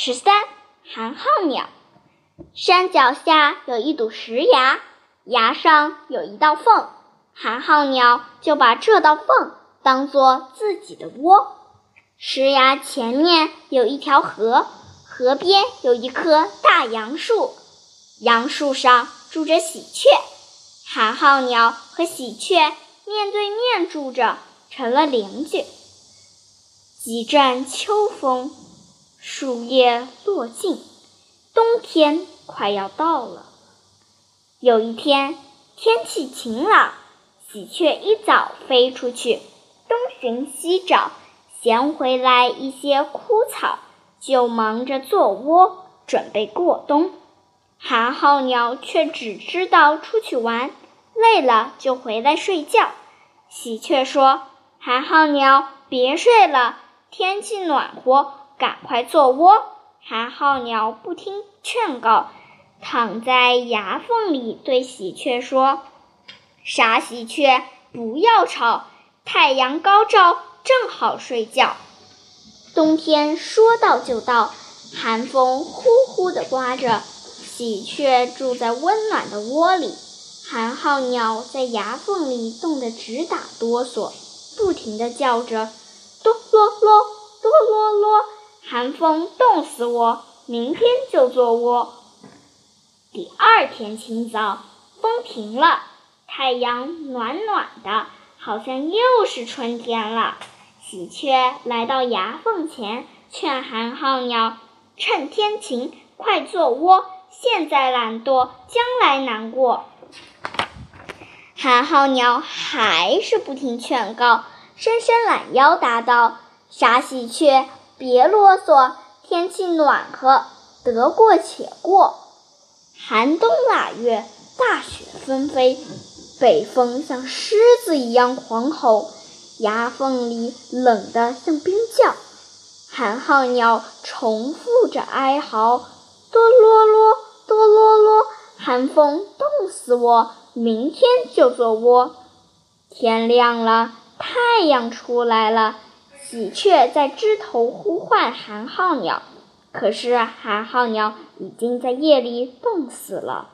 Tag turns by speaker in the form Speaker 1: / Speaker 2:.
Speaker 1: 十三，寒号鸟。山脚下有一堵石崖，崖上有一道缝，寒号鸟就把这道缝当做自己的窝。石崖前面有一条河，河边有一棵大杨树，杨树上住着喜鹊。寒号鸟和喜鹊面对面住着，成了邻居。几阵秋风，树叶落尽，冬天快要到了。有一天，天气晴朗，喜鹊一早飞出去，东寻西找，衔回来一些枯草，就忙着做窝，准备过冬。寒号鸟却只知道出去玩，累了就回来睡觉。喜鹊说：“寒号鸟，别睡了。”天气暖和，赶快做窝。寒号鸟不听劝告，躺在崖缝里，对喜鹊说：“傻喜鹊，不要吵，太阳高照，正好睡觉。”冬天说到就到，寒风呼呼地刮着，喜鹊住在温暖的窝里，寒号鸟在崖缝里冻得直打哆嗦，不停地叫着。哆啰啰，哆啰啰，寒风冻死我，明天就做窝。第二天清早，风停了，太阳暖暖的，好像又是春天了。喜鹊来到崖缝前，劝寒号鸟：“趁天晴，快做窝。现在懒惰，将来难过。”寒号鸟还是不听劝告。伸伸懒腰，答道：“傻喜鹊，别啰嗦，天气暖和，得过且过。”寒冬腊月，大雪纷飞，北风像狮子一样狂吼，牙缝里冷得像冰窖。寒号鸟重复着哀嚎：“哆啰啰，哆啰啰，寒风冻死我，明天就做窝。”天亮了。太阳出来了，喜鹊在枝头呼唤寒号鸟，可是寒号鸟已经在夜里冻死了。